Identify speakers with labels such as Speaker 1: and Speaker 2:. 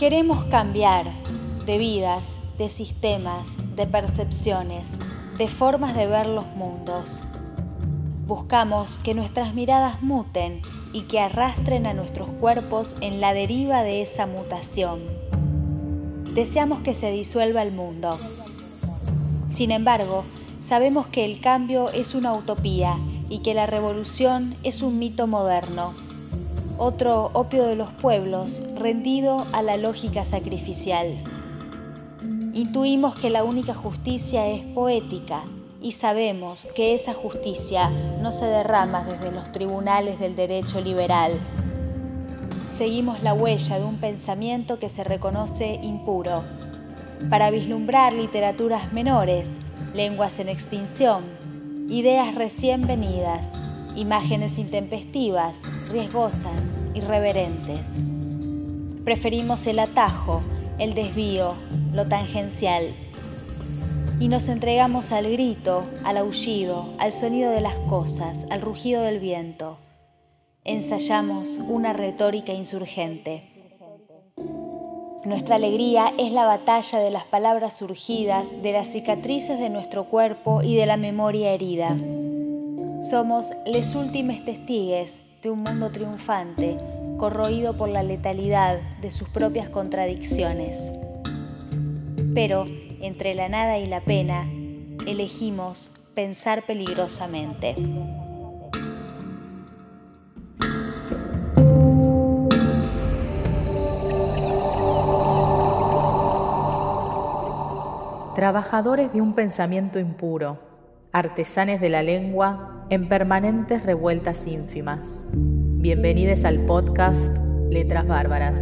Speaker 1: Queremos cambiar de vidas, de sistemas, de percepciones, de formas de ver los mundos. Buscamos que nuestras miradas muten y que arrastren a nuestros cuerpos en la deriva de esa mutación. Deseamos que se disuelva el mundo. Sin embargo, sabemos que el cambio es una utopía y que la revolución es un mito moderno, otro opio de los pueblos rendido a la lógica sacrificial. Intuimos que la única justicia es poética y sabemos que esa justicia no se derrama desde los tribunales del derecho liberal. Seguimos la huella de un pensamiento que se reconoce impuro, para vislumbrar literaturas menores, lenguas en extinción, ideas recién venidas, imágenes intempestivas, riesgosas, irreverentes. Preferimos el atajo, el desvío, lo tangencial. Y nos entregamos al grito, al aullido, al sonido de las cosas, al rugido del viento. Ensayamos una retórica insurgente. Nuestra alegría es la batalla de las palabras surgidas, de las cicatrices de nuestro cuerpo y de la memoria herida. Somos les últimes testigues de un mundo triunfante, corroído por la letalidad de sus propias contradicciones. Pero entre la nada y la pena, elegimos pensar peligrosamente.
Speaker 2: Trabajadores de un pensamiento impuro, artesanes de la lengua en permanentes revueltas ínfimas. Bienvenidos al podcast Letras Bárbaras.